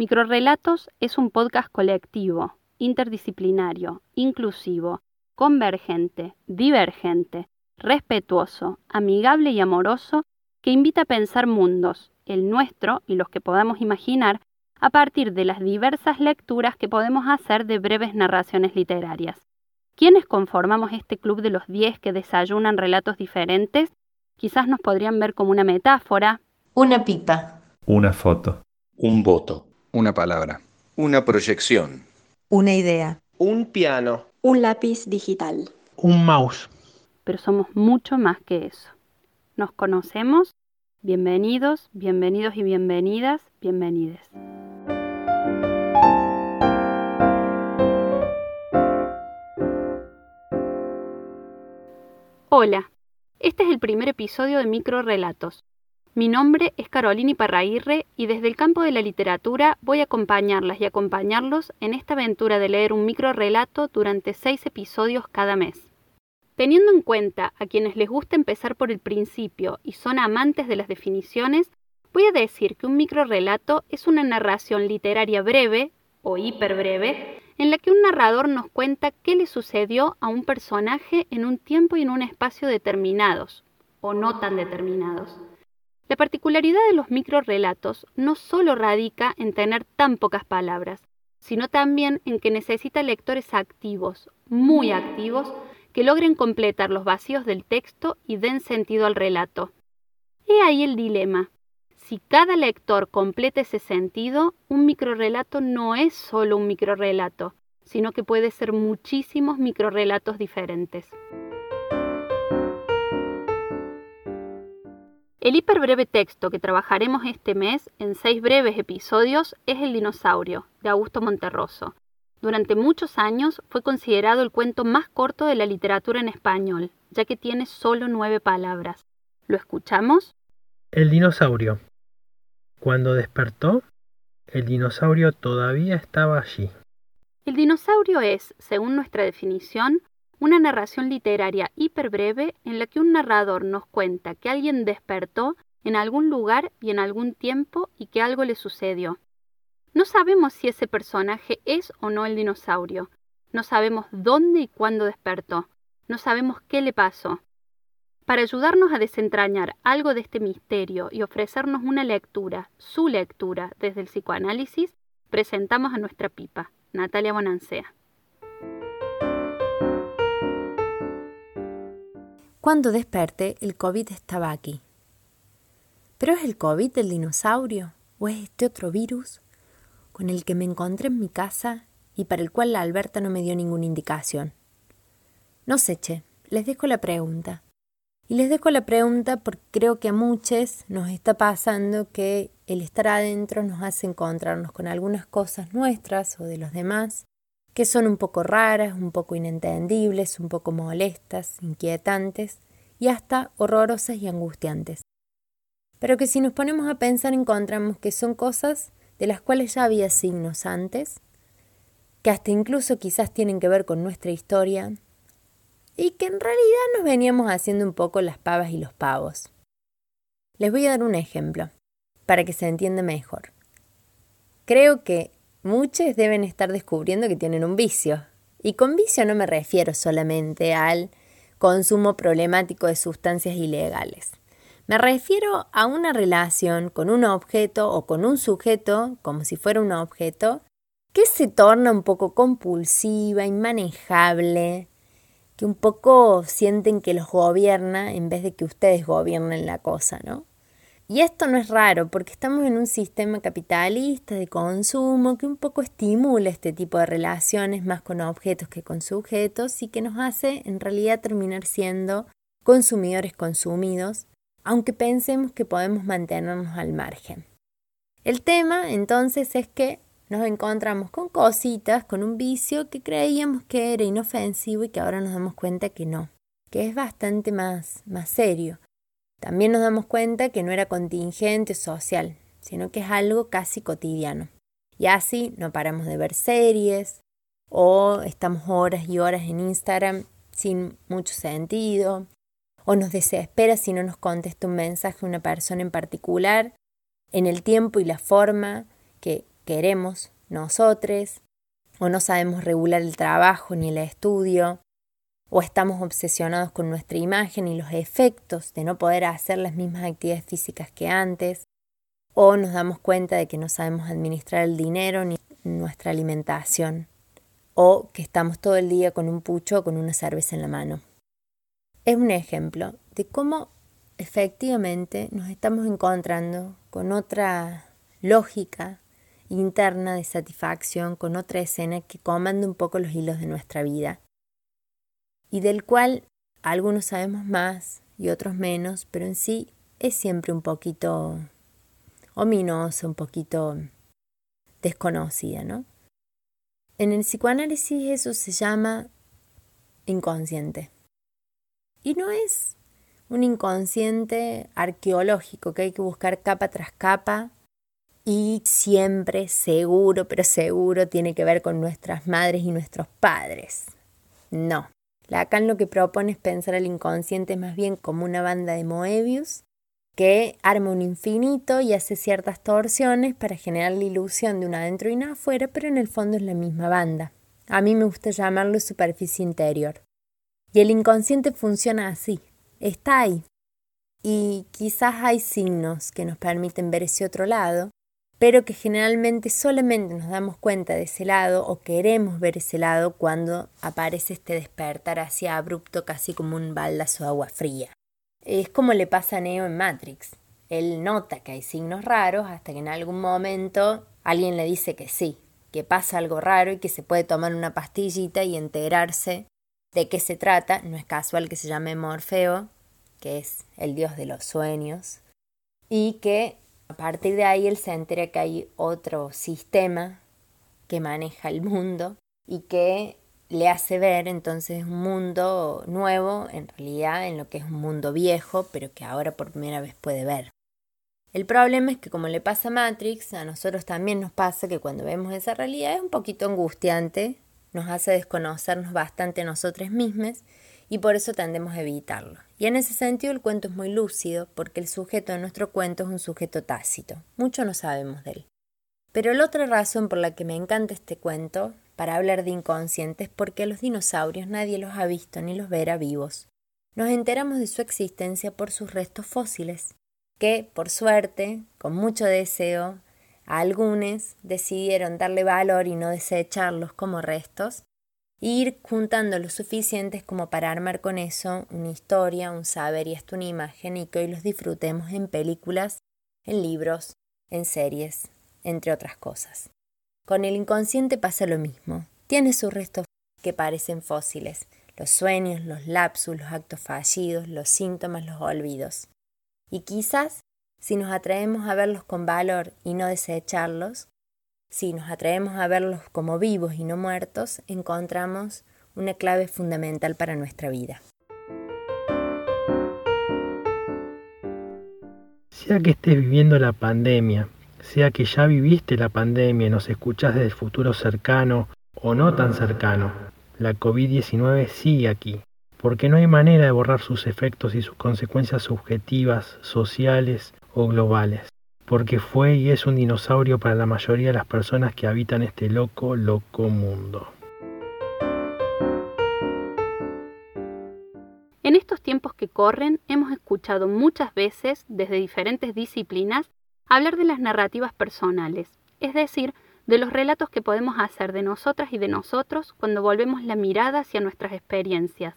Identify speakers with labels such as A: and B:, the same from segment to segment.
A: Microrelatos es un podcast colectivo, interdisciplinario, inclusivo, convergente, divergente, respetuoso, amigable y amoroso que invita a pensar mundos, el nuestro y los que podamos imaginar, a partir de las diversas lecturas que podemos hacer de breves narraciones literarias. ¿Quiénes conformamos este club de los diez que desayunan relatos diferentes? Quizás nos podrían ver como una metáfora.
B: Una pipa.
C: Una foto.
D: Un voto.
E: Una palabra.
F: Una proyección.
G: Una idea.
H: Un piano.
I: Un lápiz digital.
J: Un mouse.
A: Pero somos mucho más que eso. ¿Nos conocemos? Bienvenidos, bienvenidos y bienvenidas, bienvenides. Hola, este es el primer episodio de Microrelatos. Mi nombre es Carolina Iparraguirre y desde el campo de la literatura voy a acompañarlas y acompañarlos en esta aventura de leer un microrelato durante seis episodios cada mes. Teniendo en cuenta a quienes les gusta empezar por el principio y son amantes de las definiciones, voy a decir que un microrelato es una narración literaria breve o hiperbreve en la que un narrador nos cuenta qué le sucedió a un personaje en un tiempo y en un espacio determinados, o no tan determinados. La particularidad de los microrelatos no solo radica en tener tan pocas palabras, sino también en que necesita lectores activos, muy activos, que logren completar los vacíos del texto y den sentido al relato. He ahí el dilema. Si cada lector completa ese sentido, un microrelato no es solo un microrelato, sino que puede ser muchísimos microrelatos diferentes. El hiperbreve texto que trabajaremos este mes en seis breves episodios es El dinosaurio, de Augusto Monterroso. Durante muchos años fue considerado el cuento más corto de la literatura en español, ya que tiene solo nueve palabras. ¿Lo escuchamos?
J: El dinosaurio. Cuando despertó, el dinosaurio todavía estaba allí.
A: El dinosaurio es, según nuestra definición, una narración literaria hiperbreve en la que un narrador nos cuenta que alguien despertó en algún lugar y en algún tiempo y que algo le sucedió. No sabemos si ese personaje es o no el dinosaurio. No sabemos dónde y cuándo despertó. No sabemos qué le pasó. Para ayudarnos a desentrañar algo de este misterio y ofrecernos una lectura, su lectura, desde el psicoanálisis, presentamos a nuestra pipa, Natalia Bonancea.
B: Cuando desperté, el COVID estaba aquí. ¿Pero es el COVID del dinosaurio o es este otro virus con el que me encontré en mi casa y para el cual la Alberta no me dio ninguna indicación? No sé, che, les dejo la pregunta. Y les dejo la pregunta porque creo que a muchos nos está pasando que el estar adentro nos hace encontrarnos con algunas cosas nuestras o de los demás que son un poco raras, un poco inentendibles, un poco molestas, inquietantes y hasta horrorosas y angustiantes. Pero que si nos ponemos a pensar encontramos que son cosas de las cuales ya había signos antes, que hasta incluso quizás tienen que ver con nuestra historia, y que en realidad nos veníamos haciendo un poco las pavas y los pavos. Les voy a dar un ejemplo, para que se entienda mejor. Creo que muchos deben estar descubriendo que tienen un vicio. Y con vicio no me refiero solamente al consumo problemático de sustancias ilegales. Me refiero a una relación con un objeto o con un sujeto, como si fuera un objeto, que se torna un poco compulsiva, inmanejable, que un poco sienten que los gobierna en vez de que ustedes gobiernen la cosa, ¿no? Y esto no es raro porque estamos en un sistema capitalista de consumo que un poco estimula este tipo de relaciones más con objetos que con sujetos y que nos hace en realidad terminar siendo consumidores consumidos, aunque pensemos que podemos mantenernos al margen. El tema entonces es que nos encontramos con cositas, con un vicio que creíamos que era inofensivo y que ahora nos damos cuenta que no, que es bastante más, más serio. También nos damos cuenta que no era contingente social, sino que es algo casi cotidiano. Y así no paramos de ver series o estamos horas y horas en Instagram sin mucho sentido o nos desespera si no nos contesta un mensaje una persona en particular en el tiempo y la forma que, queremos nosotros, o no sabemos regular el trabajo ni el estudio, o estamos obsesionados con nuestra imagen y los efectos de no poder hacer las mismas actividades físicas que antes, o nos damos cuenta de que no sabemos administrar el dinero ni nuestra alimentación, o que estamos todo el día con un pucho o con una cerveza en la mano. Es un ejemplo de cómo efectivamente nos estamos encontrando con otra lógica interna de satisfacción, con otra escena que comanda un poco los hilos de nuestra vida y del cual algunos sabemos más y otros menos, pero en sí es siempre un poquito ominoso, un poquito desconocida, ¿no? En el psicoanálisis eso se llama inconsciente. Y no es un inconsciente arqueológico que hay que buscar capa tras capa y siempre seguro, pero seguro tiene que ver con nuestras madres y nuestros padres. No. Lacan lo que propone es pensar al inconsciente más bien como una banda de Moebius que arma un infinito y hace ciertas torsiones para generar la ilusión de un adentro y un afuera, pero en el fondo es la misma banda. A mí me gusta llamarlo superficie interior. Y el inconsciente funciona así, está ahí. Y quizás hay signos que nos permiten ver ese otro lado, pero que generalmente solamente nos damos cuenta de ese lado o queremos ver ese lado cuando aparece este despertar así abrupto, casi como un baldazo de agua fría. Es como le pasa a Neo en Matrix. Él nota que hay signos raros hasta que en algún momento alguien le dice que sí, que pasa algo raro y que se puede tomar una pastillita y enterarse de qué se trata. No es casual que se llame Morfeo, que es el dios de los sueños, y que a partir de ahí él se entera que hay otro sistema que maneja el mundo y que le hace ver entonces un mundo nuevo, en realidad en lo que es un mundo viejo, pero que ahora por primera vez puede ver. El problema es que como le pasa a Matrix, a nosotros también nos pasa que cuando vemos esa realidad es un poquito angustiante, nos hace desconocernos bastante nosotros mismos y por eso tendemos a evitarlo. Y en ese sentido el cuento es muy lúcido porque el sujeto de nuestro cuento es un sujeto tácito. Mucho no sabemos de él. Pero la otra razón por la que me encanta este cuento, para hablar de inconscientes, es porque a los dinosaurios nadie los ha visto ni los verá vivos. Nos enteramos de su existencia por sus restos fósiles, que, por suerte, con mucho deseo, algunos decidieron darle valor y no desecharlos como restos, ir juntando lo suficientes como para armar con eso una historia, un saber y hasta una imagen y que hoy los disfrutemos en películas, en libros, en series, entre otras cosas. Con el inconsciente pasa lo mismo. Tiene sus restos que parecen fósiles, los sueños, los lapsus, los actos fallidos, los síntomas, los olvidos. Y quizás si nos atrevemos a verlos con valor y no desecharlos, si nos atrevemos a verlos como vivos y no muertos, encontramos una clave fundamental para nuestra vida.
J: Sea que estés viviendo la pandemia, sea que ya viviste la pandemia y nos escuchas desde el futuro cercano o no tan cercano, la COVID-19 sigue aquí, porque no hay manera de borrar sus efectos y sus consecuencias subjetivas, sociales o globales, porque fue y es un dinosaurio para la mayoría de las personas que habitan este loco, loco mundo.
A: En estos tiempos que corren hemos escuchado muchas veces desde diferentes disciplinas hablar de las narrativas personales, es decir, de los relatos que podemos hacer de nosotras y de nosotros cuando volvemos la mirada hacia nuestras experiencias.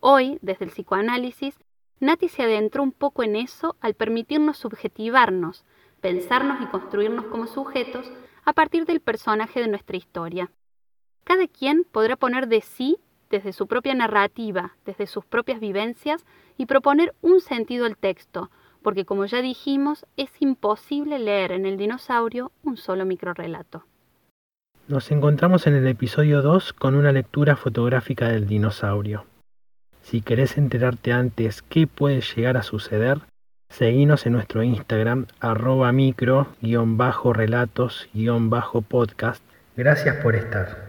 A: Hoy, desde el psicoanálisis, Nati se adentró un poco en eso al permitirnos subjetivarnos, pensarnos y construirnos como sujetos a partir del personaje de nuestra historia. Cada quien podrá poner de sí desde su propia narrativa, desde sus propias vivencias y proponer un sentido al texto, porque como ya dijimos, es imposible leer en el dinosaurio un solo microrelato.
J: Nos encontramos en el episodio 2 con una lectura fotográfica del dinosaurio. Si querés enterarte antes qué puede llegar a suceder, seguinos en nuestro Instagram arroba micro-relatos-podcast. Gracias por estar.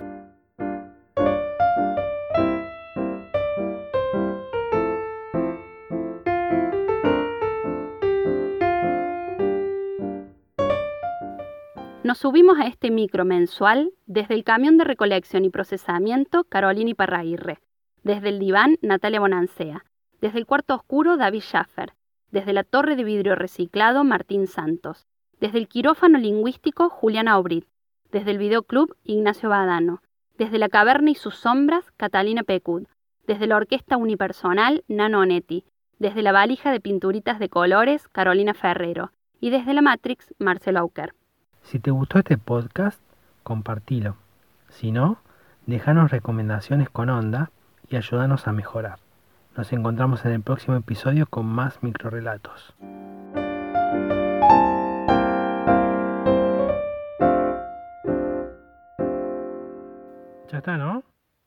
A: Nos subimos a este micro mensual desde el camión de recolección y procesamiento Carolina Parraguirre, desde el diván Natalia Bonancea, desde el cuarto oscuro David Schaffer, desde la torre de vidrio reciclado Martín Santos, desde el quirófano lingüístico Juliana Obrit, desde el videoclub Ignacio Badano, desde la caverna y sus sombras Catalina Pecud, desde la orquesta unipersonal Nano Onetti, desde la valija de pinturitas de colores Carolina Ferrero. Y desde la Matrix Marcelo Auker.
J: Si te gustó este podcast, compartilo. Si no, déjanos recomendaciones con onda y ayúdanos a mejorar. Nos encontramos en el próximo episodio con más microrelatos. Ya está, ¿no?